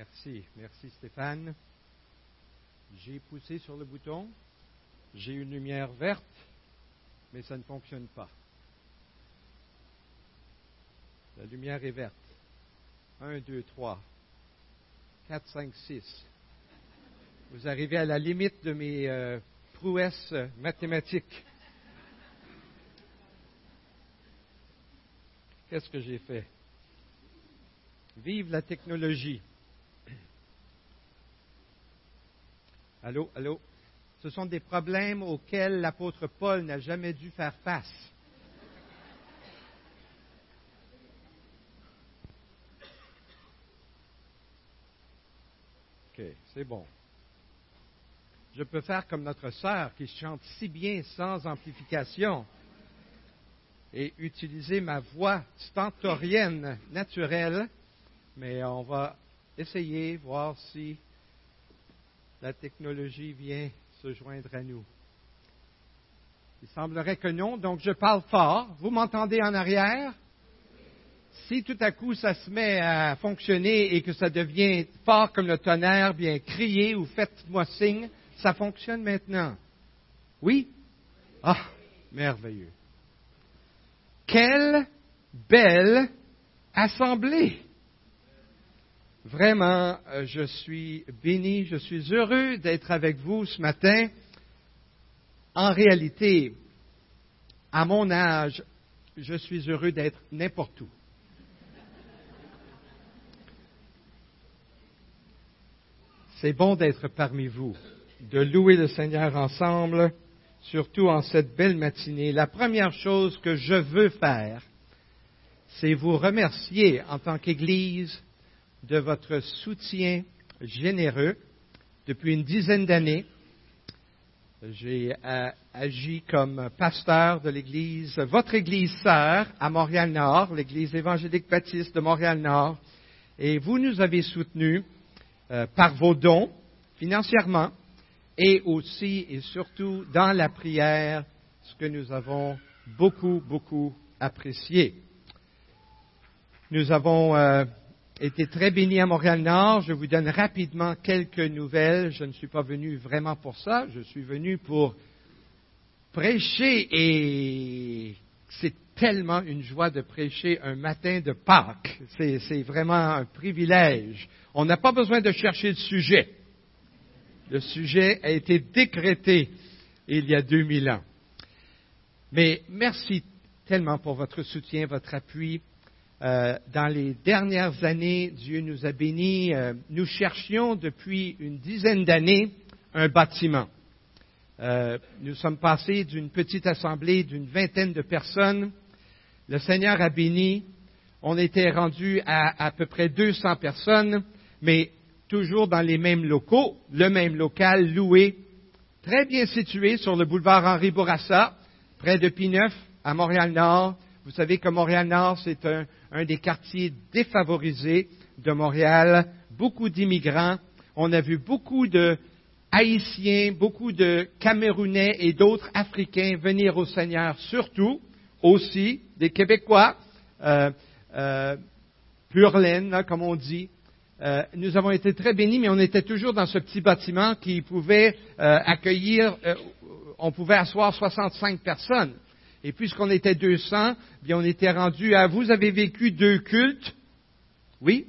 Merci. Merci Stéphane. J'ai poussé sur le bouton. J'ai une lumière verte, mais ça ne fonctionne pas. La lumière est verte. 1, 2, 3, 4, 5, 6. Vous arrivez à la limite de mes euh, prouesses mathématiques. Qu'est-ce que j'ai fait? Vive la technologie. Allô, allô? Ce sont des problèmes auxquels l'apôtre Paul n'a jamais dû faire face. OK, c'est bon. Je peux faire comme notre sœur qui chante si bien sans amplification et utiliser ma voix stentorienne naturelle, mais on va essayer, voir si la technologie vient se joindre à nous. Il semblerait que non, donc je parle fort. Vous m'entendez en arrière? Si tout à coup ça se met à fonctionner et que ça devient fort comme le tonnerre, bien criez ou faites-moi signe, ça fonctionne maintenant. Oui? Ah, merveilleux. Quelle belle assemblée! Vraiment, euh, je suis béni, je suis heureux d'être avec vous ce matin. En réalité, à mon âge, je suis heureux d'être n'importe où. C'est bon d'être parmi vous, de louer le Seigneur ensemble, surtout en cette belle matinée. La première chose que je veux faire, c'est vous remercier en tant qu'Église de votre soutien généreux depuis une dizaine d'années. J'ai euh, agi comme pasteur de l'Église, votre Église sœur à Montréal-Nord, l'Église évangélique baptiste de Montréal-Nord, et vous nous avez soutenus euh, par vos dons, financièrement, et aussi et surtout dans la prière, ce que nous avons beaucoup, beaucoup apprécié. Nous avons euh, été très béni à Montréal-Nord. Je vous donne rapidement quelques nouvelles. Je ne suis pas venu vraiment pour ça. Je suis venu pour prêcher et c'est tellement une joie de prêcher un matin de Pâques. C'est vraiment un privilège. On n'a pas besoin de chercher le sujet. Le sujet a été décrété il y a 2000 ans. Mais merci tellement pour votre soutien, votre appui. Euh, dans les dernières années, Dieu nous a bénis. Euh, nous cherchions depuis une dizaine d'années un bâtiment. Euh, nous sommes passés d'une petite assemblée d'une vingtaine de personnes. Le Seigneur a béni. On était rendu à à peu près 200 personnes, mais toujours dans les mêmes locaux, le même local loué, très bien situé sur le boulevard Henri Bourassa, près de Pineuf, à Montréal-Nord. Vous savez que Montréal-Nord, c'est un, un des quartiers défavorisés de Montréal, beaucoup d'immigrants. On a vu beaucoup de Haïtiens, beaucoup de Camerounais et d'autres Africains venir au Seigneur, surtout aussi des Québécois, euh, euh, laine, comme on dit. Euh, nous avons été très bénis, mais on était toujours dans ce petit bâtiment qui pouvait euh, accueillir, on pouvait asseoir 65 personnes. Et puisqu'on était 200, bien on était rendu à, vous avez vécu deux cultes, oui?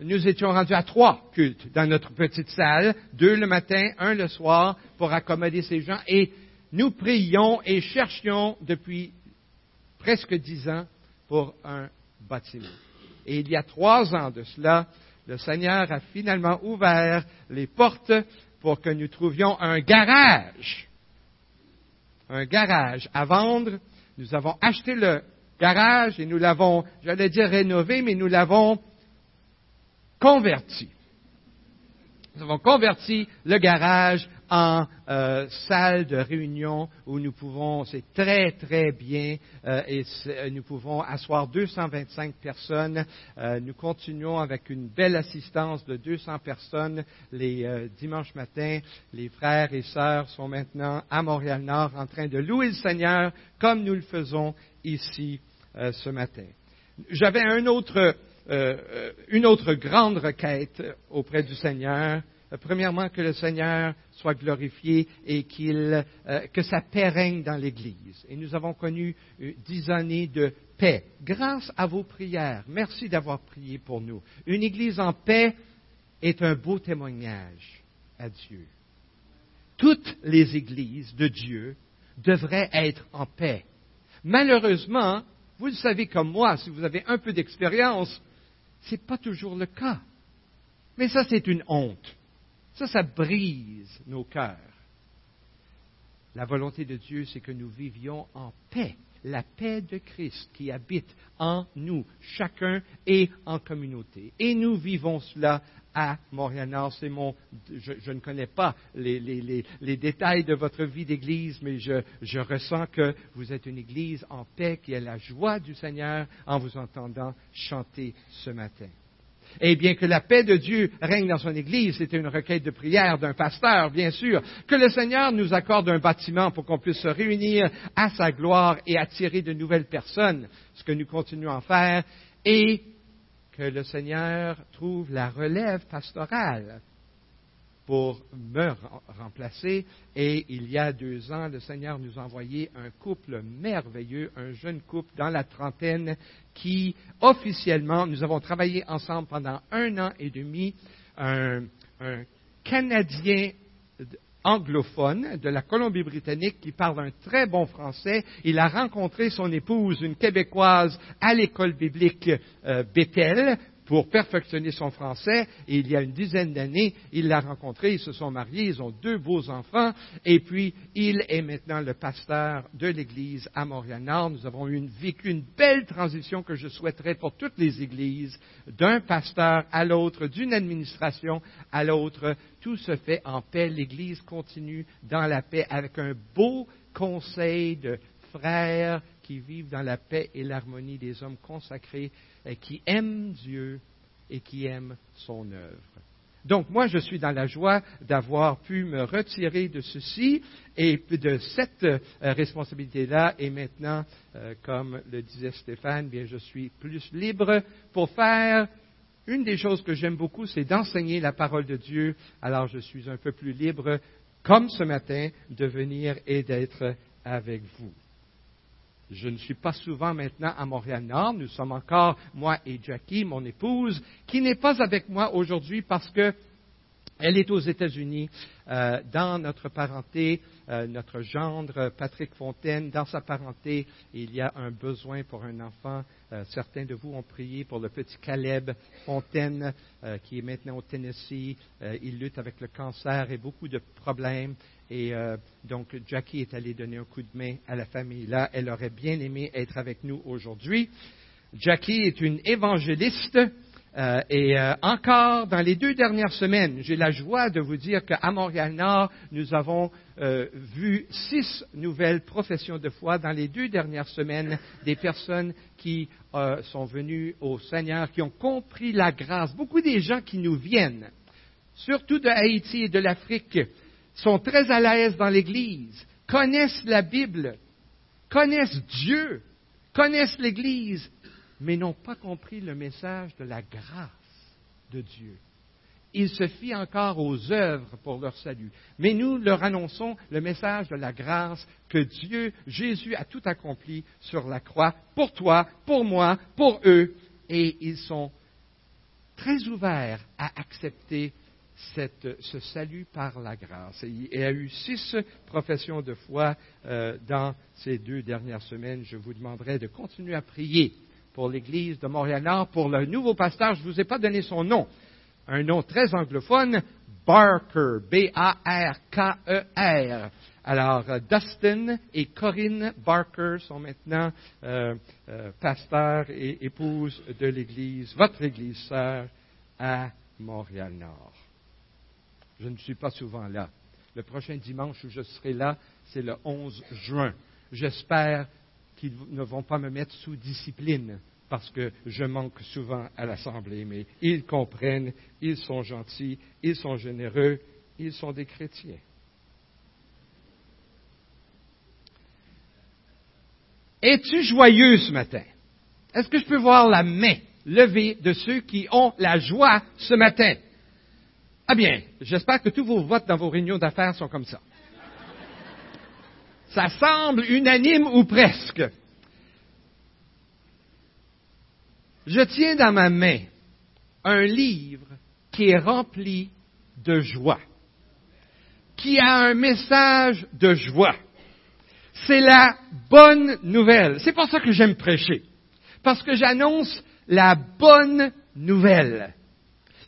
Nous étions rendus à trois cultes dans notre petite salle, deux le matin, un le soir, pour accommoder ces gens. Et nous prions et cherchions depuis presque dix ans pour un bâtiment. Et il y a trois ans de cela, le Seigneur a finalement ouvert les portes pour que nous trouvions un garage un garage à vendre. Nous avons acheté le garage et nous l'avons, j'allais dire rénové, mais nous l'avons converti. Nous avons converti le garage en euh, salle de réunion où nous pouvons, c'est très très bien, euh, et euh, nous pouvons asseoir 225 personnes. Euh, nous continuons avec une belle assistance de 200 personnes les euh, dimanches matins. Les frères et sœurs sont maintenant à Montréal-Nord en train de louer le Seigneur comme nous le faisons ici euh, ce matin. J'avais un autre une autre grande requête auprès du Seigneur. Premièrement, que le Seigneur soit glorifié et qu'il, que sa paix règne dans l'Église. Et nous avons connu dix années de paix grâce à vos prières. Merci d'avoir prié pour nous. Une Église en paix est un beau témoignage à Dieu. Toutes les églises de Dieu devraient être en paix. Malheureusement, vous le savez comme moi, si vous avez un peu d'expérience, ce n'est pas toujours le cas. Mais ça, c'est une honte. Ça, ça brise nos cœurs. La volonté de Dieu, c'est que nous vivions en paix. La paix de Christ qui habite en nous, chacun et en communauté. Et nous vivons cela à Montréal-Nord. C'est mon, je, ne connais pas les, détails de votre vie d'église, mais je, je, ressens que vous êtes une église en paix qui a la joie du Seigneur en vous entendant chanter ce matin. Et bien que la paix de Dieu règne dans son Église, c'était une requête de prière d'un pasteur, bien sûr. Que le Seigneur nous accorde un bâtiment pour qu'on puisse se réunir à sa gloire et attirer de nouvelles personnes, ce que nous continuons à faire, et que le Seigneur trouve la relève pastorale pour me remplacer. Et il y a deux ans, le Seigneur nous a envoyé un couple merveilleux, un jeune couple dans la trentaine qui, officiellement, nous avons travaillé ensemble pendant un an et demi, un, un Canadien anglophone de la Colombie-Britannique qui parle un très bon français. Il a rencontré son épouse, une Québécoise, à l'école biblique euh, Bethel pour perfectionner son français. Et il y a une dizaine d'années, il l'a rencontré, ils se sont mariés, ils ont deux beaux enfants. Et puis, il est maintenant le pasteur de l'Église à Montréal-Nord. Nous avons vécu une belle transition que je souhaiterais pour toutes les églises, d'un pasteur à l'autre, d'une administration à l'autre. Tout se fait en paix. L'Église continue dans la paix avec un beau conseil de frères qui vivent dans la paix et l'harmonie des hommes consacrés euh, qui aiment Dieu et qui aiment son œuvre. Donc moi, je suis dans la joie d'avoir pu me retirer de ceci et de cette euh, responsabilité-là. Et maintenant, euh, comme le disait Stéphane, bien, je suis plus libre pour faire une des choses que j'aime beaucoup, c'est d'enseigner la parole de Dieu. Alors je suis un peu plus libre, comme ce matin, de venir et d'être avec vous. Je ne suis pas souvent maintenant à Montréal-Nord. Nous sommes encore, moi et Jackie, mon épouse, qui n'est pas avec moi aujourd'hui parce que elle est aux États-Unis, euh, dans notre parenté, euh, notre gendre Patrick Fontaine, dans sa parenté, il y a un besoin pour un enfant. Euh, certains de vous ont prié pour le petit Caleb Fontaine, qui est maintenant au Tennessee. il lutte avec le cancer et beaucoup de problèmes. Et donc, Jackie est allée donner un coup de main à la famille là. Elle aurait bien aimé être avec nous aujourd'hui. Jackie est une évangéliste. Euh, et euh, encore, dans les deux dernières semaines, j'ai la joie de vous dire qu'à Montréal-Nord, nous avons euh, vu six nouvelles professions de foi dans les deux dernières semaines, des personnes qui sont venues au Seigneur, qui ont compris la grâce. Beaucoup des gens qui nous viennent, surtout de Haïti et de l'Afrique, sont très à l'aise dans l'Église, connaissent la Bible, connaissent Dieu, connaissent l'Église mais n'ont pas compris le message de la grâce de Dieu. Ils se fient encore aux œuvres pour leur salut. Mais nous leur annonçons le message de la grâce que Dieu, Jésus a tout accompli sur la croix pour toi, pour moi, pour eux. Et ils sont très ouverts à accepter ce salut par la grâce. il y a eu six professions de foi euh, dans ces deux dernières semaines. Je vous demanderai de continuer à prier pour l'Église de Montréal-Nord, pour le nouveau pasteur. Je ne vous ai pas donné son nom. Un nom très anglophone, Barker, B-A-R-K-E-R. Alors, euh, Dustin et Corinne Barker sont maintenant euh, euh, pasteurs et épouses de l'Église, votre Église sœur, à Montréal-Nord. Je ne suis pas souvent là. Le prochain dimanche où je serai là, c'est le 11 juin. J'espère qu'ils ne vont pas me mettre sous discipline parce que je manque souvent à l'Assemblée, mais ils comprennent, ils sont gentils, ils sont généreux, ils sont des chrétiens. Es-tu joyeux ce matin? Est-ce que je peux voir la main levée de ceux qui ont la joie ce matin? Ah bien, j'espère que tous vos votes dans vos réunions d'affaires sont comme ça. Ça semble unanime ou presque. Je tiens dans ma main un livre qui est rempli de joie, qui a un message de joie. C'est la bonne nouvelle. C'est pour ça que j'aime prêcher. Parce que j'annonce la bonne nouvelle.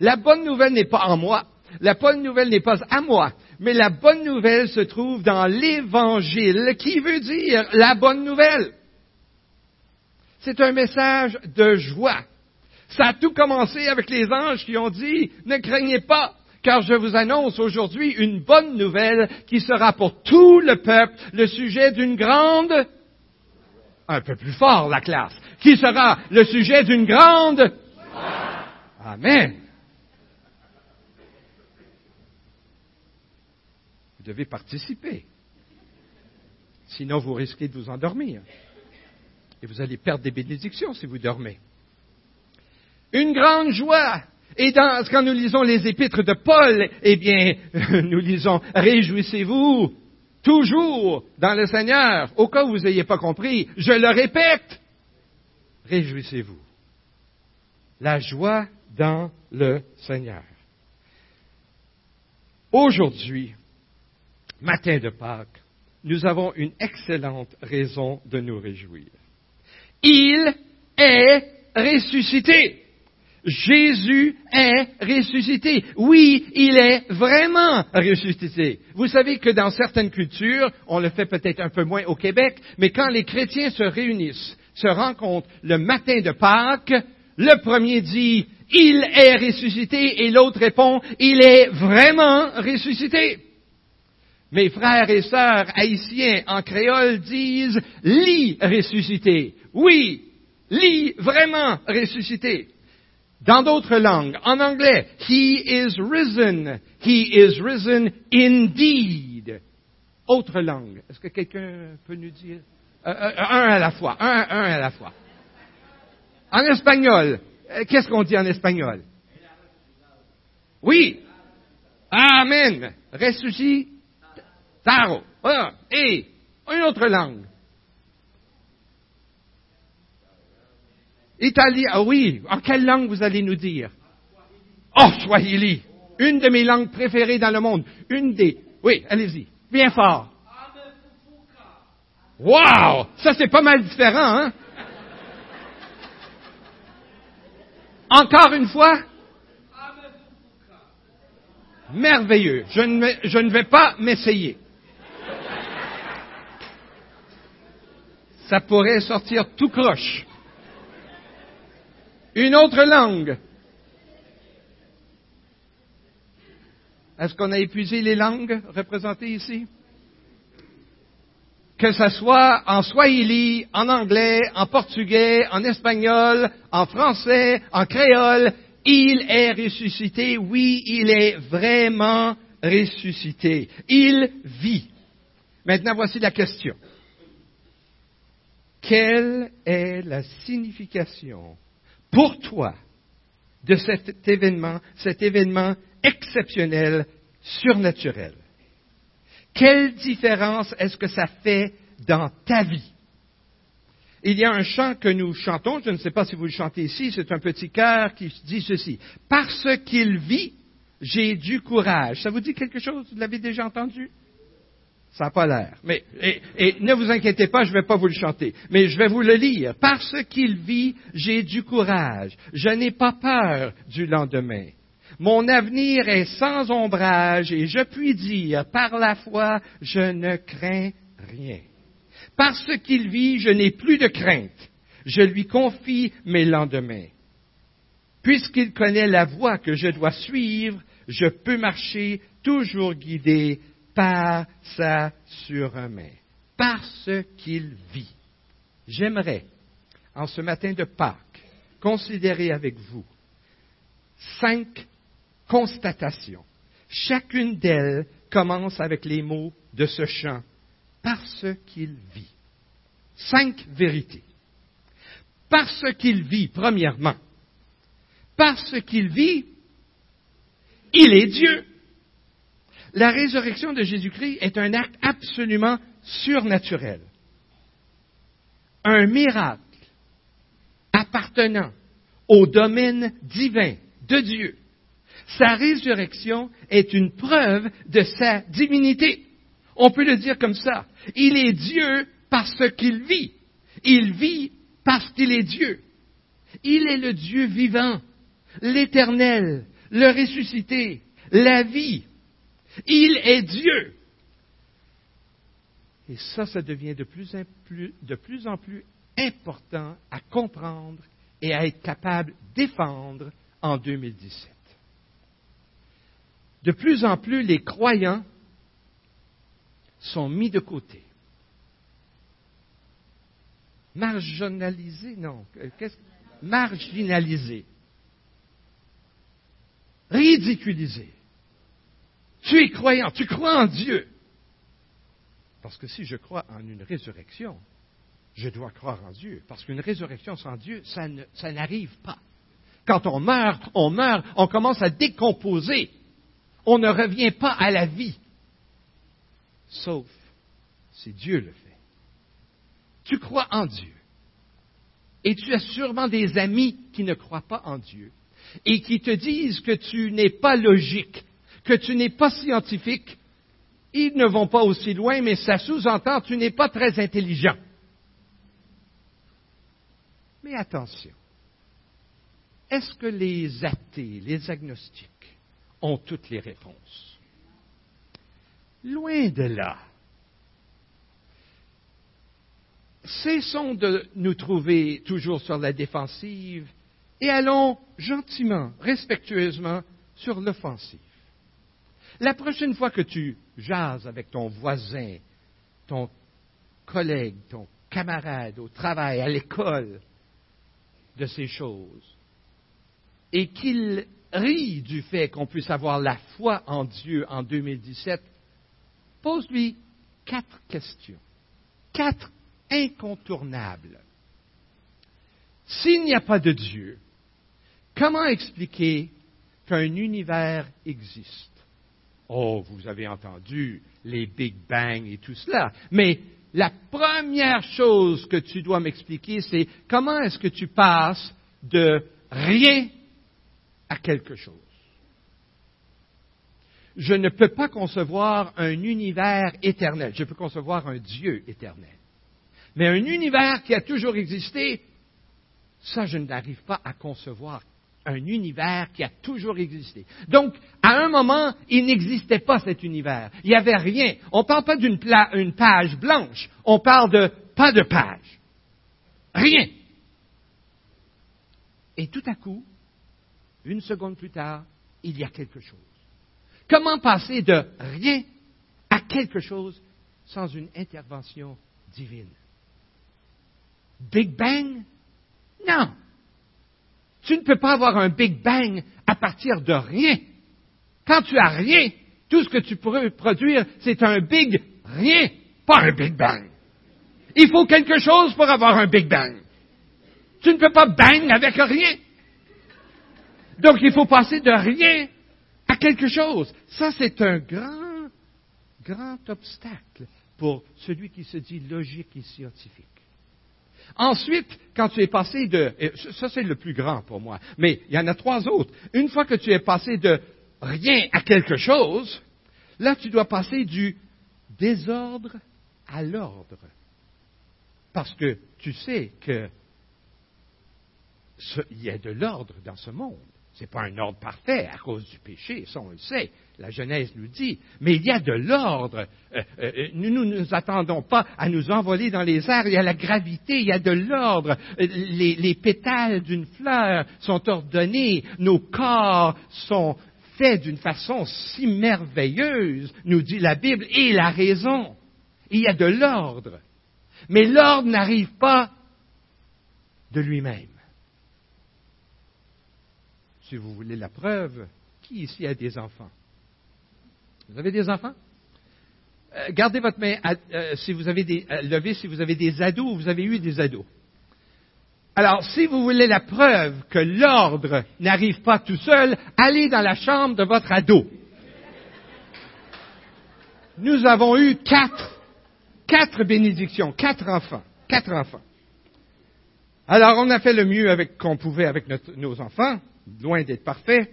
La bonne nouvelle n'est pas en moi. La bonne nouvelle n'est pas à moi. Mais la bonne nouvelle se trouve dans l'Évangile qui veut dire la bonne nouvelle. C'est un message de joie. Ça a tout commencé avec les anges qui ont dit, ne craignez pas, car je vous annonce aujourd'hui une bonne nouvelle qui sera pour tout le peuple le sujet d'une grande, un peu plus fort la classe, qui sera le sujet d'une grande, Amen. Vous devez participer. Sinon, vous risquez de vous endormir. Et vous allez perdre des bénédictions si vous dormez. Une grande joie. Et quand nous lisons les épîtres de Paul, eh bien, nous lisons Réjouissez-vous toujours dans le Seigneur. Au cas où vous n'ayez pas compris, je le répète, réjouissez-vous. La joie dans le Seigneur. Aujourd'hui, matin de Pâques, nous avons une excellente raison de nous réjouir. Il est ressuscité. Jésus est ressuscité. Oui, il est vraiment ressuscité. Vous savez que dans certaines cultures, on le fait peut-être un peu moins au Québec, mais quand les chrétiens se réunissent, se rencontrent le matin de Pâques, le premier dit, il est ressuscité, et l'autre répond, il est vraiment ressuscité. Mes frères et sœurs haïtiens en créole disent lit ressuscité. Oui, lit vraiment ressuscité. Dans d'autres langues, en anglais, He is risen. He is risen indeed. Autre langue. Est-ce que quelqu'un peut nous dire? Euh, euh, un à la fois. Un, à la fois. En espagnol, euh, qu'est-ce qu'on dit en espagnol? Oui. Amen. Ressuscité Taro. Et une autre langue. Italien. Ah oui. En quelle langue vous allez nous dire? Oh, Swahili. Une de mes langues préférées dans le monde. Une des. Oui, allez-y. Bien fort. Wow! Ça, c'est pas mal différent, hein? Encore une fois? Merveilleux. Je ne vais pas m'essayer. Ça pourrait sortir tout croche. Une autre langue. Est-ce qu'on a épuisé les langues représentées ici? Que ce soit en swahili, en anglais, en portugais, en espagnol, en français, en créole, il est ressuscité. Oui, il est vraiment ressuscité. Il vit. Maintenant, voici la question. Quelle est la signification pour toi de cet événement, cet événement exceptionnel, surnaturel? Quelle différence est-ce que ça fait dans ta vie? Il y a un chant que nous chantons, je ne sais pas si vous le chantez ici, c'est un petit cœur qui dit ceci. Parce qu'il vit, j'ai du courage. Ça vous dit quelque chose? Vous l'avez déjà entendu? Ça n'a pas l'air. Mais, et, ne vous inquiétez pas, je ne vais pas vous le chanter. Mais je vais vous le lire. Parce qu'il vit, j'ai du courage. Je n'ai pas peur du lendemain. Mon avenir est sans ombrage et je puis dire par la foi, je ne crains rien. Parce qu'il vit, je n'ai plus de crainte. Je lui confie mes lendemains. Puisqu'il connaît la voie que je dois suivre, je peux marcher toujours guidé par sa surmain, parce qu'il vit. J'aimerais, en ce matin de Pâques, considérer avec vous cinq constatations. Chacune d'elles commence avec les mots de ce chant, parce qu'il vit. Cinq vérités. Parce qu'il vit, premièrement, parce qu'il vit, il est Dieu. La résurrection de Jésus-Christ est un acte absolument surnaturel. Un miracle appartenant au domaine divin de Dieu. Sa résurrection est une preuve de sa divinité. On peut le dire comme ça. Il est Dieu parce qu'il vit. Il vit parce qu'il est Dieu. Il est le Dieu vivant, l'éternel, le ressuscité, la vie. Il est Dieu. Et ça, ça devient de plus, en plus, important à comprendre et à être capable de défendre en 2017. De plus en plus, les croyants sont mis de côté. Marginalisés, non. Marginalisés. Ridiculisés. Tu es croyant, tu crois en Dieu. Parce que si je crois en une résurrection, je dois croire en Dieu. Parce qu'une résurrection sans Dieu, ça, n'arrive pas. Quand on meurt, on meurt, on commence à décomposer. On ne revient pas à la vie. Sauf si Dieu le fait. Tu crois en Dieu. Et tu as sûrement des amis qui ne croient pas en Dieu et qui te disent que tu n'es pas logique, que tu n'es pas scientifique. Ils ne vont pas aussi loin, mais ça sous-entend tu n'es pas très intelligent. Mais attention, est-ce que les athées, les agnostiques, ont toutes les réponses? Loin de là. Cessons de nous trouver toujours sur la défensive et allons gentiment, respectueusement sur l'offensive. La prochaine fois que tu jases avec ton voisin, ton collègue, ton camarade au travail, à l'école, de ces choses, et qu'il rit du fait qu'on puisse avoir la foi en Dieu en 2017, pose-lui quatre questions, quatre incontournables. S'il n'y a pas de Dieu, comment expliquer qu'un univers existe? Oh, vous avez entendu les Big Bang et tout cela, mais la première chose que tu dois m'expliquer, c'est comment est-ce que tu passes de rien à quelque chose? Je ne peux pas concevoir un univers éternel. Je peux concevoir un Dieu éternel. Mais un univers qui a toujours existé, ça, je n'arrive pas à concevoir un univers qui a toujours existé. Donc, à un moment, il n'existait pas cet univers. Il n'y avait rien. On ne parle pas d'une page blanche. On parle de pas de page. Rien. Et tout à coup, une seconde plus tard, il y a quelque chose. Comment passer de rien à quelque chose sans une intervention divine? Big Bang? Non. Tu ne peux pas avoir un Big Bang à partir de rien. Quand tu as rien, tout ce que tu pourrais produire, c'est un Big rien, pas un Big Bang. Il faut quelque chose pour avoir un Big Bang. Tu ne peux pas bang avec rien. Donc il faut passer de rien à quelque chose. Ça, c'est un grand, grand obstacle pour celui qui se dit logique et scientifique. Ensuite, quand tu es passé de, ça c'est le plus grand pour moi, mais il y en a trois autres. Une fois que tu es passé de rien à quelque chose, là tu dois passer du désordre à l'ordre. Parce que tu sais qu'il y a de l'ordre dans ce monde. Ce n'est pas un ordre parfait à cause du péché, ça on le sait. La Genèse nous dit. Mais il y a de l'ordre. Euh, euh, nous ne nous attendons pas à nous envoler dans les airs. Il y a la gravité, il y a de l'ordre. Euh, les, les pétales d'une fleur sont ordonnés. Nos corps sont faits d'une façon si merveilleuse, nous dit la Bible, et la raison. Il y a de l'ordre. Mais l'ordre n'arrive pas de lui-même. Si vous voulez la preuve, qui ici a des enfants? Vous avez des enfants? Euh, Gardez votre main euh, si vous avez des, euh, si vous avez des ados ou vous avez eu des ados. Alors, si vous voulez la preuve que l'ordre n'arrive pas tout seul, allez dans la chambre de votre ado. Nous avons eu quatre, quatre bénédictions, quatre enfants, quatre enfants. Alors, on a fait le mieux avec qu'on pouvait avec nos enfants, loin d'être parfait.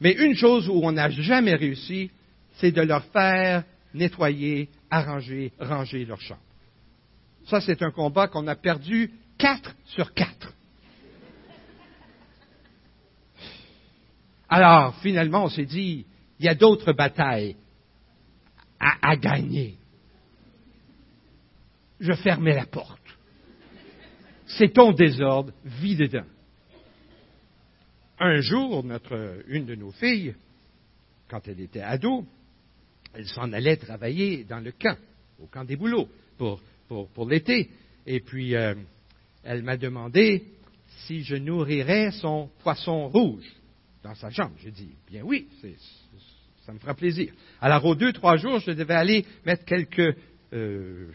Mais une chose où on n'a jamais réussi, c'est de leur faire nettoyer, arranger, ranger leur chambre. Ça, c'est un combat qu'on a perdu quatre sur quatre. Alors, finalement, on s'est dit, il y a d'autres batailles à, à, gagner. Je fermais la porte. C'est ton désordre, vis dedans. Un jour, notre, une de nos filles, quand elle était ado, elle s'en allait travailler dans le camp, au camp des boulots, pour, pour, pour l'été. Et puis, euh, elle m'a demandé si je nourrirais son poisson rouge dans sa chambre. J'ai dit, bien oui, ça me fera plaisir. Alors, aux deux, trois jours, je devais aller mettre quelques euh,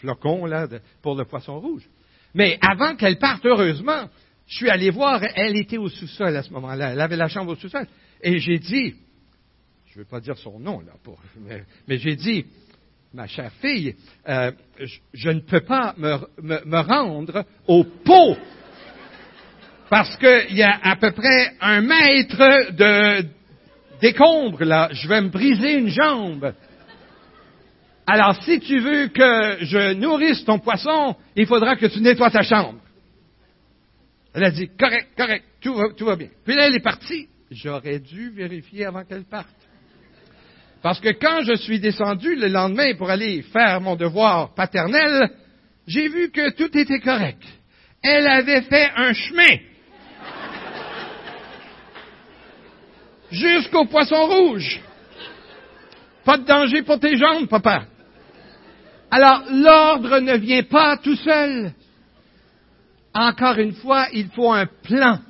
flocons là, pour le poisson rouge. Mais avant qu'elle parte, heureusement, je suis allé voir, elle était au sous-sol à ce moment-là, elle avait la chambre au sous-sol. Et j'ai dit, je ne veux pas dire son nom là, pour, mais, j'ai dit, ma chère fille, euh, je, ne peux pas me, rendre au pot parce qu'il y a à peu près un mètre de décombre là. Je vais me briser une jambe. Alors, si tu veux que je nourrisse ton poisson, il faudra que tu nettoies ta chambre. Elle a dit, correct, correct, tout va, bien. Puis là, elle est partie. J'aurais dû vérifier avant qu'elle parte. Parce que quand je suis descendu le lendemain pour aller faire mon devoir paternel, j'ai vu que tout était correct. Elle avait fait un chemin. Jusqu'au poisson rouge. Pas de danger pour tes jambes, papa. Alors, l'ordre ne vient pas tout seul. Encore une fois, il faut un plan.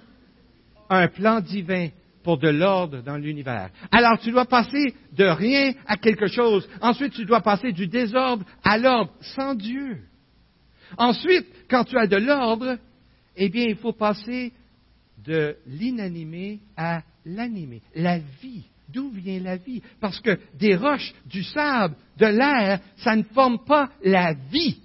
Un plan divin pour de l'ordre dans l'univers. Alors tu dois passer de rien à quelque chose. Ensuite, tu dois passer du désordre à l'ordre sans Dieu. Ensuite, quand tu as de l'ordre, eh bien, il faut passer de l'inanimé à l'animé. La vie. D'où vient la vie? Parce que des roches, du sable, de l'air, ça ne forme pas la vie.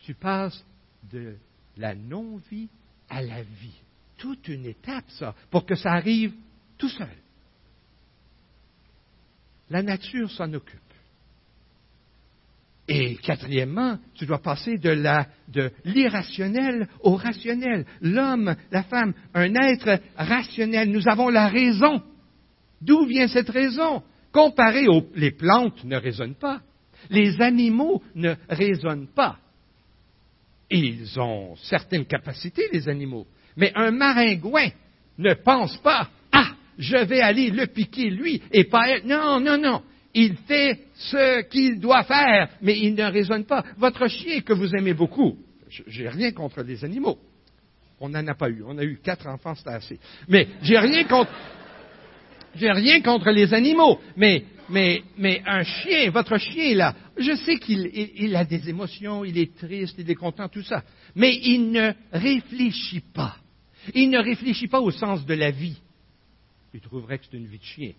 Tu passes de la non-vie à la vie toute une étape, ça, pour que ça arrive tout seul. La nature s'en occupe. Et quatrièmement, tu dois passer de l'irrationnel au rationnel. L'homme, la femme, un être rationnel. Nous avons la raison. D'où vient cette raison? Comparé aux, les plantes ne raisonnent pas. Les animaux ne raisonnent pas. Ils ont certaines capacités, les animaux. Mais un maringouin ne pense pas, ah, je vais aller le piquer lui et pas elle. Non, non, non. Il fait ce qu'il doit faire, mais il ne raisonne pas. Votre chien que vous aimez beaucoup, j'ai rien contre les animaux. On n'en a pas eu. On a eu quatre enfants, c'était assez. Mais j'ai rien contre, j'ai rien contre les animaux. Mais, mais, mais un chien, votre chien là, je sais qu'il il a des émotions, il est triste, il est content, tout ça. Mais il ne réfléchit pas. Il ne réfléchit pas au sens de la vie. Il trouverait que c'est une vie de chien.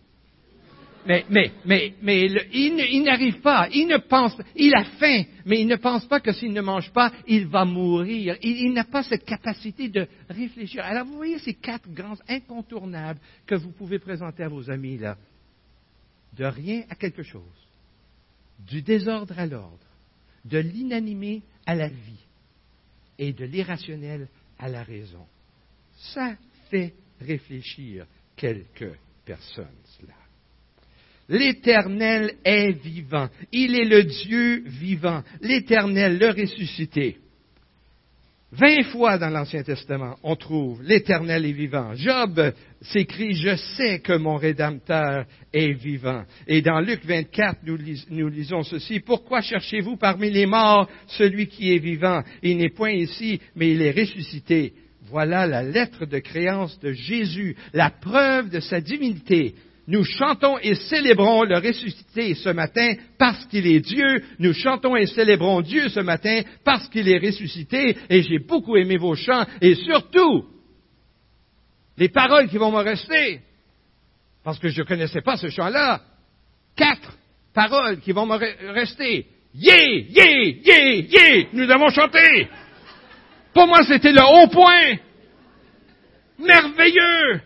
Mais, mais, mais, mais il, n'arrive pas. Il ne pense, il a faim, mais il ne pense pas que s'il ne mange pas, il va mourir. Il, il n'a pas cette capacité de réfléchir. Alors vous voyez ces quatre grands incontournables que vous pouvez présenter à vos amis là. De rien à quelque chose. Du désordre à l'ordre. De l'inanimé à la vie. Et de l'irrationnel à la raison. Ça fait réfléchir quelques personnes, cela. L'Éternel est vivant. Il est le Dieu vivant. L'Éternel, le ressuscité. Vingt fois dans l'Ancien Testament, on trouve l'Éternel est vivant. Job s'écrit, je sais que mon Rédempteur est vivant. Et dans Luc 24, nous, nous lisons ceci, pourquoi cherchez-vous parmi les morts celui qui est vivant? Il n'est point ici, mais il est ressuscité. Voilà la lettre de créance de Jésus, la preuve de sa divinité. Nous chantons et célébrons le ressuscité ce matin parce qu'il est Dieu. Nous chantons et célébrons Dieu ce matin parce qu'il est ressuscité. Et j'ai beaucoup aimé vos chants et surtout les paroles qui vont me rester. Parce que je ne connaissais pas ce chant-là. Quatre paroles qui vont me rester. Yé, yé, yé, yé, nous avons chanté. Pour moi, c'était le haut point. Merveilleux.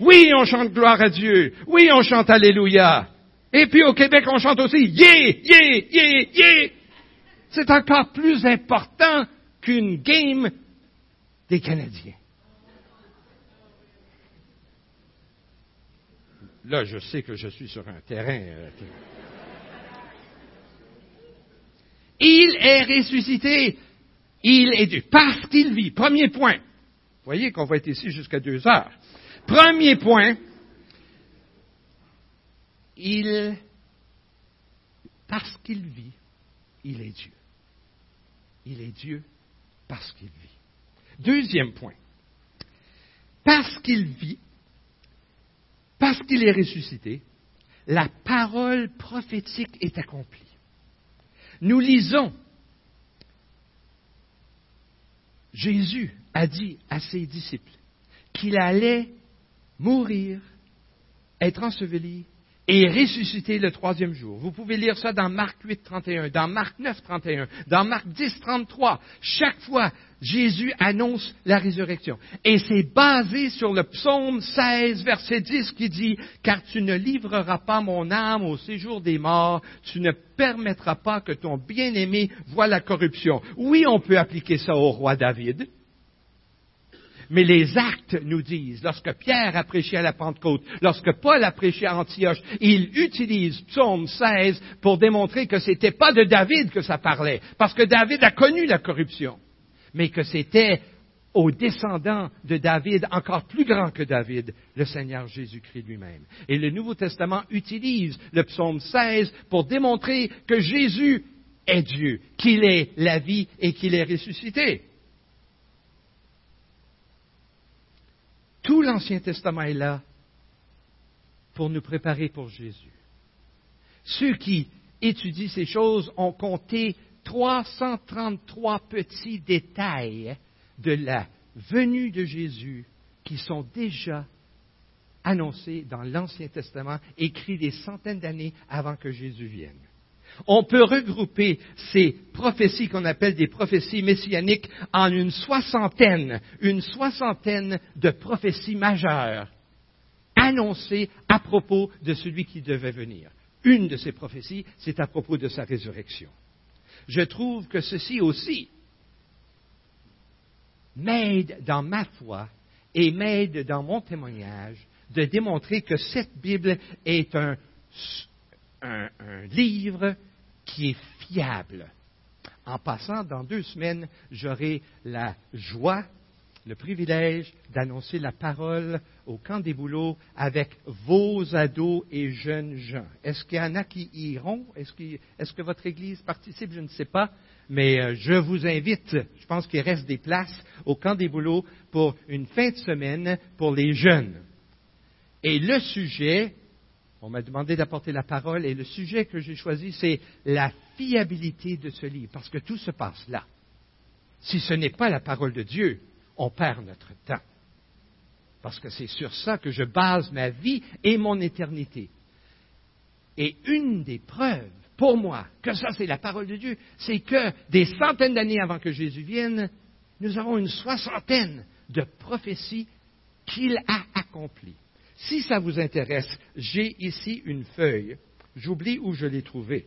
Oui, on chante gloire à Dieu. Oui, on chante Alléluia. Et puis au Québec, on chante aussi Yé, yé, yé, yé. C'est encore plus important qu'une game des Canadiens. Là, je sais que je suis sur un terrain. Euh, il est ressuscité. Il est Dieu. Parce qu'il vit. Premier point. Vous voyez qu'on va être ici jusqu'à deux heures. Premier point. Il, parce qu'il vit, il est Dieu. Il est Dieu parce qu'il vit. Deuxième point. Parce qu'il vit, parce qu'il est ressuscité, la parole prophétique est accomplie. Nous lisons, Jésus a dit à ses disciples qu'il allait mourir, être enseveli et ressusciter le troisième jour. Vous pouvez lire ça dans Marc 8, 31, dans Marc 9, 31, dans Marc 10, 33. Chaque fois, Jésus annonce la résurrection. Et c'est basé sur le psaume 16, verset 10 qui dit, Car tu ne livreras pas mon âme au séjour des morts, tu ne permettras pas que ton bien-aimé voie la corruption. Oui, on peut appliquer ça au roi David. Mais les actes nous disent, lorsque Pierre a prêché à la Pentecôte, lorsque Paul a prêché à Antioche, il utilise Psaume 16 pour démontrer que ce n'était pas de David que ça parlait, parce que David a connu la corruption, mais que c'était aux descendants de David, encore plus grand que David, le Seigneur Jésus-Christ lui-même. Et le Nouveau Testament utilise le psaume 16 pour démontrer que Jésus est Dieu, qu'il est la vie et qu'il est ressuscité. Tout l'Ancien Testament est là pour nous préparer pour Jésus. Ceux qui étudient ces choses ont compté 333 petits détails de la venue de Jésus qui sont déjà annoncés dans l'Ancien Testament, écrits des centaines d'années avant que Jésus vienne. On peut regrouper ces prophéties qu'on appelle des prophéties messianiques en une soixantaine, une soixantaine de prophéties majeures annoncées à propos de celui qui devait venir. Une de ces prophéties, c'est à propos de sa résurrection. Je trouve que ceci aussi m'aide dans ma foi et m'aide dans mon témoignage de démontrer que cette Bible est un, un, livre qui est fiable. En passant, dans deux semaines, j'aurai la joie, le privilège d'annoncer la parole au camp des boulots avec vos ados et jeunes gens. Est-ce qu'il y en a qui iront? Est-ce, est que votre Église participe? Je ne sais pas. Mais euh, je vous invite, je pense qu'il reste des places au camp des boulots pour une fin de semaine pour les jeunes. Et le sujet on m'a demandé d'apporter la parole et le sujet que j'ai choisi, c'est la fiabilité de ce livre, parce que tout se passe là. Si ce n'est pas la parole de Dieu, on perd notre temps. Parce que c'est sur ça que je base ma vie et mon éternité. Et une des preuves, pour moi, que ça c'est la parole de Dieu, c'est que des centaines d'années avant que Jésus vienne, nous avons une soixantaine de prophéties qu'il a accomplies. Si ça vous intéresse, j'ai ici une feuille. J'oublie où je l'ai trouvée,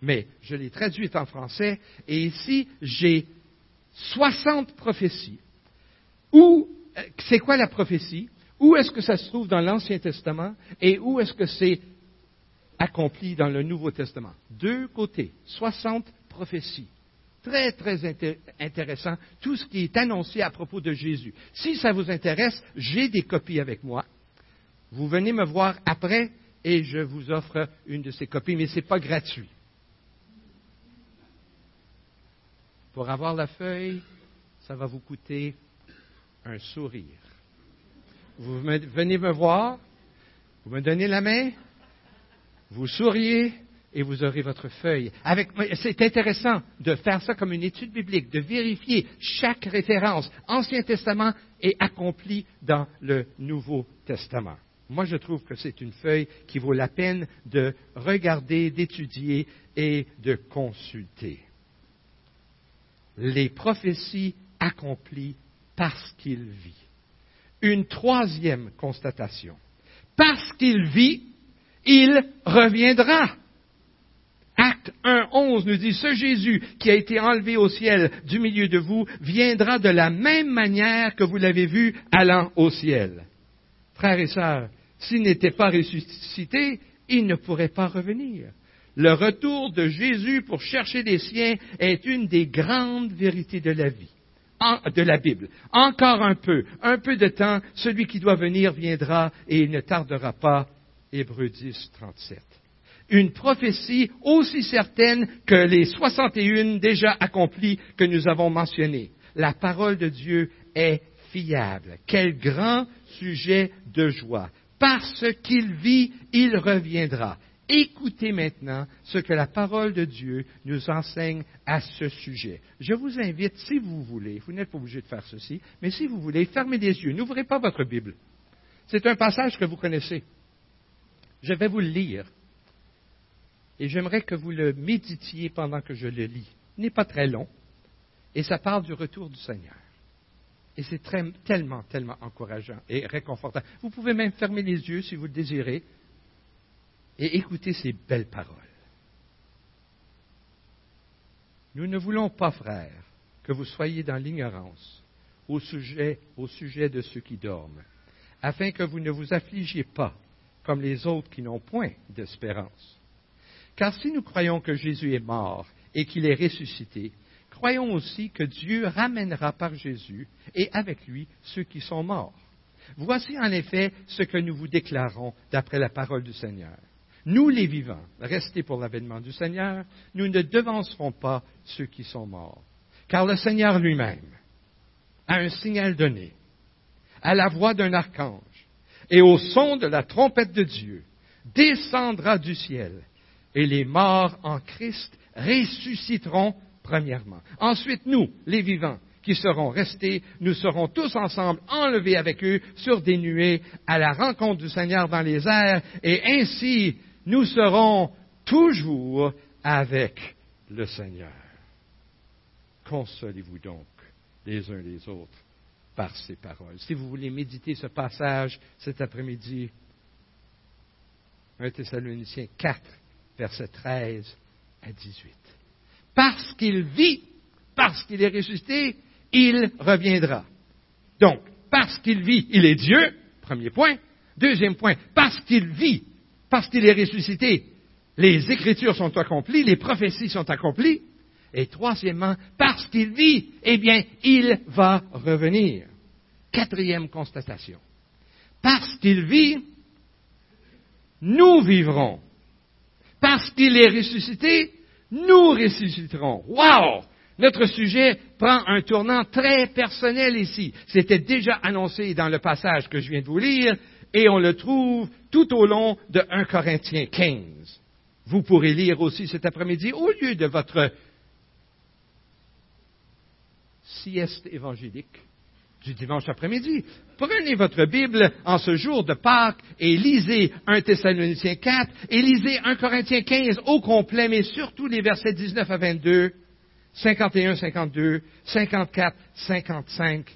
mais je l'ai traduite en français. Et ici, j'ai 60 prophéties. Où, euh, c'est quoi la prophétie? Où est-ce que ça se trouve dans l'Ancien Testament et où est-ce que c'est accompli dans le Nouveau Testament? Deux côtés, 60 prophéties. Très, très intéressant, tout ce qui est annoncé à propos de Jésus. Si ça vous intéresse, j'ai des copies avec moi. Vous venez me voir après et je vous offre une de ces copies, mais ce n'est pas gratuit. Pour avoir la feuille, ça va vous coûter un sourire. Vous venez me voir, Vous me donnez la main, vous souriez et vous aurez votre feuille. c'est intéressant de faire ça comme une étude biblique, de vérifier chaque référence, Ancien Testament et accompli dans le Nouveau Testament. Moi, je trouve que c'est une feuille qui vaut la peine de regarder, d'étudier et de consulter. Les prophéties accomplies parce qu'il vit. Une troisième constatation. Parce qu'il vit, il reviendra. Acte 1.11 nous dit, ce Jésus qui a été enlevé au ciel du milieu de vous viendra de la même manière que vous l'avez vu allant au ciel. Frères et sœurs, s'il n'était pas ressuscité, il ne pourrait pas revenir. Le retour de Jésus pour chercher des siens est une des grandes vérités de la vie, de la Bible. Encore un peu, un peu de temps, celui qui doit venir viendra et il ne tardera pas. Hébreux 10, 37. Une prophétie aussi certaine que les 61 déjà accomplies que nous avons mentionnées. La parole de Dieu est fiable. Quel grand sujet de joie. Parce qu'il vit, il reviendra. Écoutez maintenant ce que la parole de Dieu nous enseigne à ce sujet. Je vous invite, si vous voulez, vous n'êtes pas obligé de faire ceci, mais si vous voulez, fermez les yeux, n'ouvrez pas votre Bible. C'est un passage que vous connaissez. Je vais vous le lire. Et j'aimerais que vous le méditiez pendant que je le lis. Il n'est pas très long. Et ça parle du retour du Seigneur. Et c'est tellement, tellement encourageant et réconfortant. Vous pouvez même fermer les yeux si vous le désirez et écouter ces belles paroles. Nous ne voulons pas, frères, que vous soyez dans l'ignorance au sujet, au sujet de ceux qui dorment, afin que vous ne vous affligiez pas comme les autres qui n'ont point d'espérance. Car si nous croyons que Jésus est mort et qu'il est ressuscité, croyons aussi que Dieu ramènera par Jésus et avec lui ceux qui sont morts. Voici en effet ce que nous vous déclarons d'après la parole du Seigneur. Nous les vivants, restés pour l'avènement du Seigneur, nous ne devancerons pas ceux qui sont morts. Car le Seigneur lui-même, a un signal donné, à la voix d'un archange et au son de la trompette de Dieu, descendra du ciel, et les morts en Christ ressusciteront premièrement. Ensuite, nous, les vivants, qui serons restés, nous serons tous ensemble enlevés avec eux sur des nuées à la rencontre du Seigneur dans les airs, et ainsi nous serons toujours avec le Seigneur. Consolez-vous donc les uns les autres par ces paroles. Si vous voulez méditer ce passage cet après-midi, 1 Thessaloniciens 4, versets 13 à 18 parce qu'il vit, parce qu'il est ressuscité, il reviendra. Donc, parce qu'il vit, il est Dieu, premier point. Deuxième point, parce qu'il vit, parce qu'il est ressuscité, les Écritures sont accomplies, les prophéties sont accomplies. Et troisièmement, parce qu'il vit, eh bien, il va revenir. Quatrième constatation. Parce qu'il vit, nous vivrons. Parce qu'il est ressuscité, nous ressusciterons. Wow! Notre sujet prend un tournant très personnel ici. C'était déjà annoncé dans le passage que je viens de vous lire et on le trouve tout au long de 1 Corinthiens 15. Vous pourrez lire aussi cet après-midi au lieu de votre sieste évangélique du dimanche après-midi. Prenez votre Bible en ce jour de Pâques et lisez 1 Thessaloniciens 4 et lisez 1 Corinthiens 15 au complet, mais surtout les versets 19 à 22, 51, 52, 54, 55,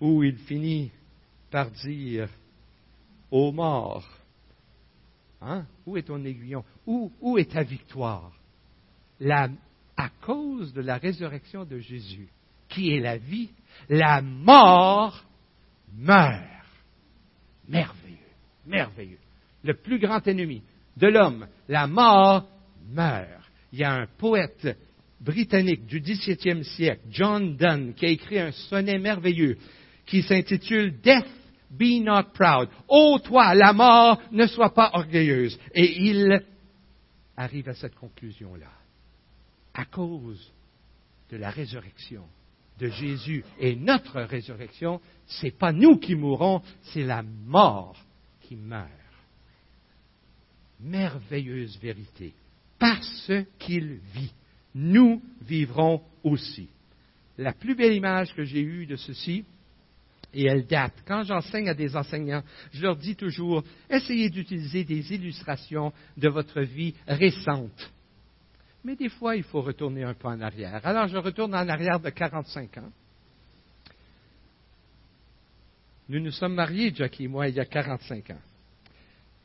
où il finit par dire aux morts, hein, où est ton aiguillon? Où, est ta victoire? À cause de la résurrection de Jésus, qui est la vie, la mort meurt. Merveilleux, merveilleux. Le plus grand ennemi de l'homme, la mort meurt. Il y a un poète britannique du XVIIe siècle, John Donne, qui a écrit un sonnet merveilleux qui s'intitule Death be not proud. Ô toi, la mort, ne sois pas orgueilleuse. Et il arrive à cette conclusion-là. À cause de la résurrection, de Jésus et notre résurrection, ce n'est pas nous qui mourrons, c'est la mort qui meurt. Merveilleuse vérité. Parce qu'il vit, nous vivrons aussi. La plus belle image que j'ai eue de ceci, et elle date. Quand j'enseigne à des enseignants, je leur dis toujours, essayez d'utiliser des illustrations de votre vie récente. Mais des fois, il faut retourner un peu en arrière. Alors, je retourne en arrière de 45 ans. Nous nous sommes mariés, Jackie et moi, il y a 45 ans.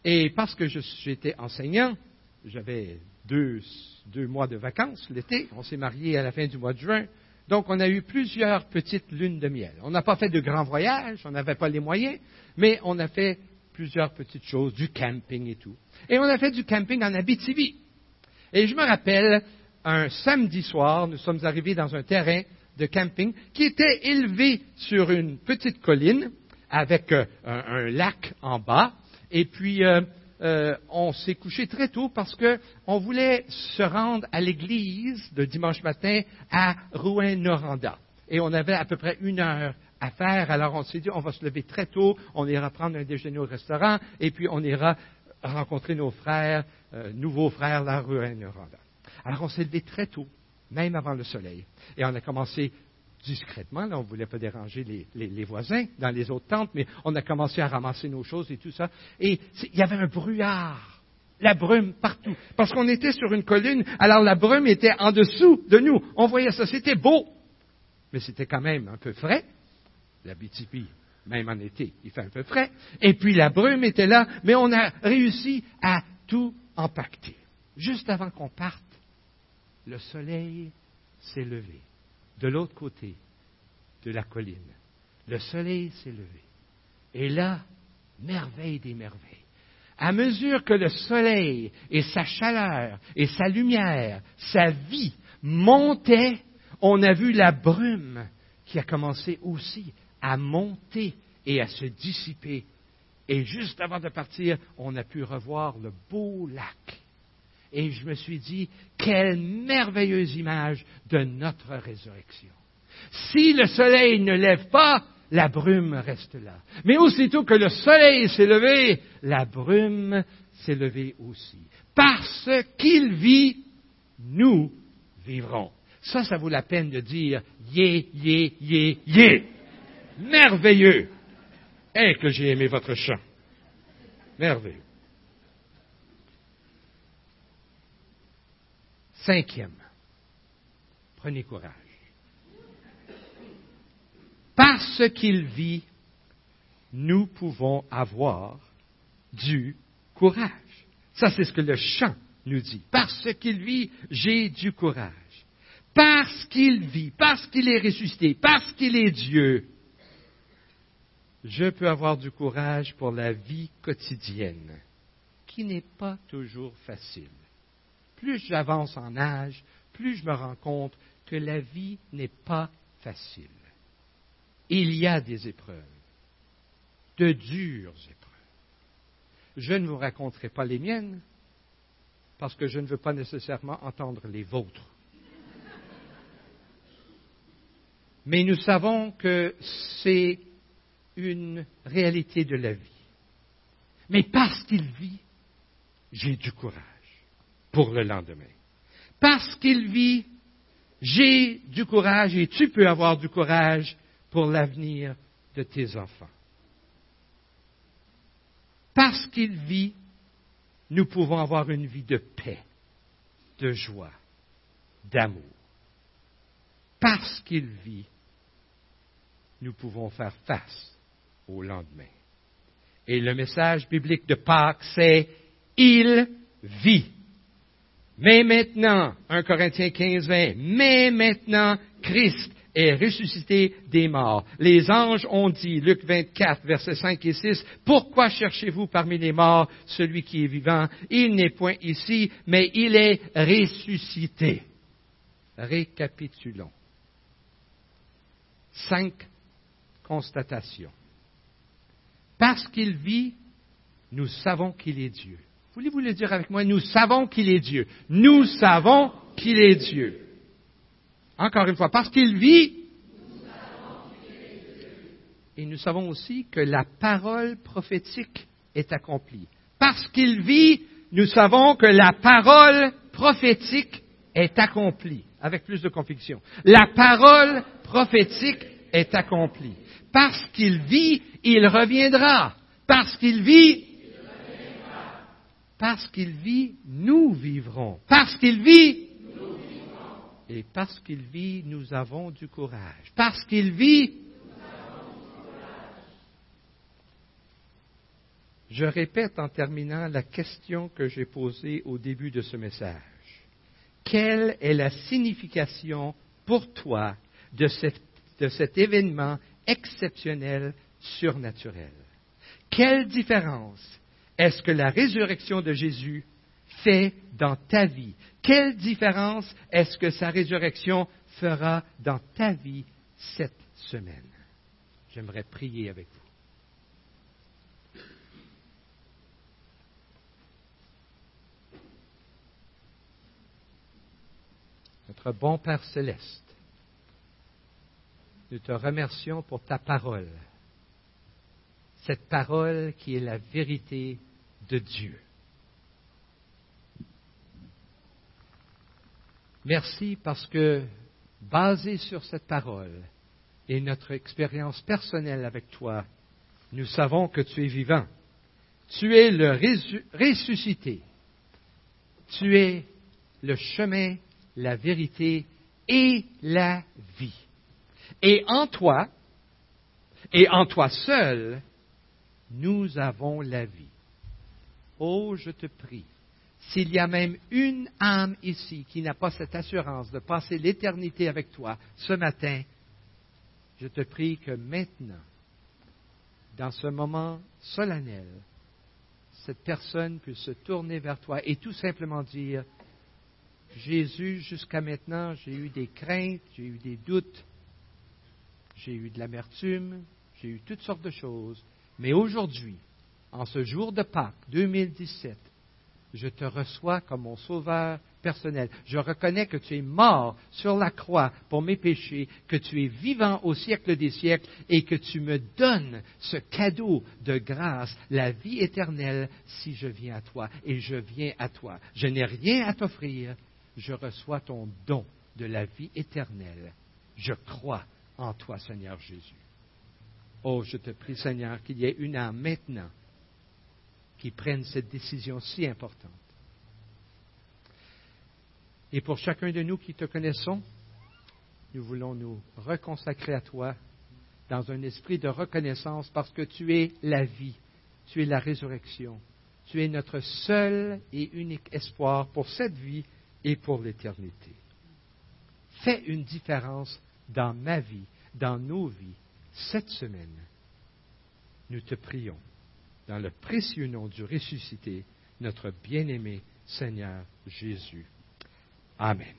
Et parce que j'étais enseignant, j'avais deux, deux, mois de vacances l'été, on s'est mariés à la fin du mois de juin, donc on a eu plusieurs petites lunes de miel. On n'a pas fait de grands voyages, on n'avait pas les moyens, mais on a fait plusieurs petites choses, du camping et tout. Et on a fait du camping en Abitibi. Et je me rappelle, un samedi soir, nous sommes arrivés dans un terrain de camping qui était élevé sur une petite colline avec euh, un, lac en bas. Et puis, euh, euh, on s'est couché très tôt parce qu'on voulait se rendre à l'église de dimanche matin à Rouen-Noranda. Et on avait à peu près une heure à faire. Alors on s'est dit, on va se lever très tôt, on ira prendre un déjeuner au restaurant, et puis on ira rencontrer nos frères, nouveaux frères, là, Rouen-Noranda. Alors on s'est levé très tôt, même avant le soleil. Et on a commencé discrètement, là, on ne voulait pas déranger les, voisins dans les autres tentes, mais on a commencé à ramasser nos choses et tout ça. Et il y avait un brouillard, la brume partout, parce qu'on était sur une colline, alors la brume était en dessous de nous. On voyait ça, c'était beau, mais c'était quand même un peu frais. La BTP, même en été, il fait un peu frais. Et puis la brume était là, mais on a réussi à tout empacter. Juste avant qu'on parte, le soleil s'est levé de l'autre côté de la colline. Le soleil s'est levé. Et là, merveille des merveilles. À mesure que le soleil et sa chaleur et sa lumière, sa vie montaient, on a vu la brume qui a commencé aussi à monter et à se dissiper. Et juste avant de partir, on a pu revoir le beau lac et je me suis dit, quelle merveilleuse image de notre résurrection. Si le soleil ne lève pas, la brume reste là. Mais aussitôt que le soleil s'est levé, la brume s'est levée aussi. Parce qu'il vit, nous vivrons. Ça, ça vaut la peine de dire yé, yé, yé, yé. Merveilleux. Eh, que j'ai aimé votre chant. Merveilleux. Cinquième, prenez courage. Parce qu'il vit, nous pouvons avoir du courage. Ça, c'est ce que le chant nous dit. Parce qu'il vit, j'ai du courage. Parce qu'il vit, parce qu'il est ressuscité, parce qu'il est Dieu, je peux avoir du courage pour la vie quotidienne, qui n'est pas toujours facile plus j'avance en âge, plus je me rends compte que la vie n'est pas facile. Il y a des épreuves, de dures épreuves. Je ne vous raconterai pas les miennes, parce que je ne veux pas nécessairement entendre les vôtres. Mais nous savons que c'est une réalité de la vie. Mais parce qu'il vit, j'ai du courage pour le lendemain. Parce qu'il vit, j'ai du courage et tu peux avoir du courage pour l'avenir de tes enfants. Parce qu'il vit, nous pouvons avoir une vie de paix, de joie, d'amour. Parce qu'il vit, nous pouvons faire face au lendemain. Et le message biblique de Pâques, c'est Il vit. Mais maintenant, 1 Corinthiens 15, 20, mais maintenant, Christ est ressuscité des morts. Les anges ont dit, Luc 24, versets 5 et 6, Pourquoi cherchez-vous parmi les morts celui qui est vivant? Il n'est point ici, mais il est ressuscité. Récapitulons. Cinq constatations. Parce qu'il vit, nous savons qu'il est Dieu. Voulez-vous le dire avec moi? Nous savons qu'il est Dieu. Nous savons qu'il est Dieu. Encore une fois, parce qu'il vit. Et nous savons aussi que la parole prophétique est accompli. Parce qu'il vit, nous savons que la parole prophétique est accomplie, avec plus de conviction. La parole prophétique est accomplie. Parce qu'il vit, il reviendra. Parce qu'il vit, parce qu'il vit, nous vivrons. Parce qu'il vit, et parce qu'il vit, nous avons du courage. Parce qu'il vit, je répète en terminant la question que j'ai posée au début de ce message. Quelle est la signification pour toi de cet événement exceptionnel, surnaturel? Quelle différence est-ce que la résurrection de Jésus fait dans ta vie? Quelle différence est-ce que sa résurrection fera dans ta vie cette semaine? J'aimerais prier avec vous. Notre bon Père céleste, nous te remercions pour ta parole, cette parole qui est la vérité de Dieu. Merci parce que, basé sur cette parole et notre expérience personnelle avec toi, nous savons que tu es vivant. Tu es le ressuscité. Tu es le chemin, la vérité et la vie. Et en toi, et en toi seul, nous avons la vie. Oh, je te prie, s'il y a même une âme ici qui n'a pas cette assurance de passer l'éternité avec toi ce matin, je te prie que maintenant, dans ce moment solennel, cette personne puisse se tourner vers toi et tout simplement dire, Jésus, jusqu'à maintenant, j'ai eu des craintes, j'ai eu des doutes, j'ai eu de l'amertume, j'ai eu toutes sortes de choses, mais aujourd'hui, en ce jour de Pâques 2017, je te reçois comme mon sauveur personnel. Je reconnais que tu es mort sur la croix pour mes péchés, que tu es vivant au siècle des siècles et que tu me donnes ce cadeau de grâce, la vie éternelle, si je viens à toi. Et je viens à toi. Je n'ai rien à t'offrir. Je reçois ton don de la vie éternelle. Je crois en toi, Seigneur Jésus. Oh, je te prie, Seigneur, qu'il y ait une âme maintenant qui prennent cette décision si importante. Et pour chacun de nous qui te connaissons, nous voulons nous reconsacrer à toi dans un esprit de reconnaissance parce que tu es la vie, tu es la résurrection, tu es notre seul et unique espoir pour cette vie et pour l'éternité. Fais une différence dans ma vie, dans nos vies, cette semaine. Nous te prions dans le précieux nom du ressuscité, notre bien-aimé Seigneur Jésus. Amen.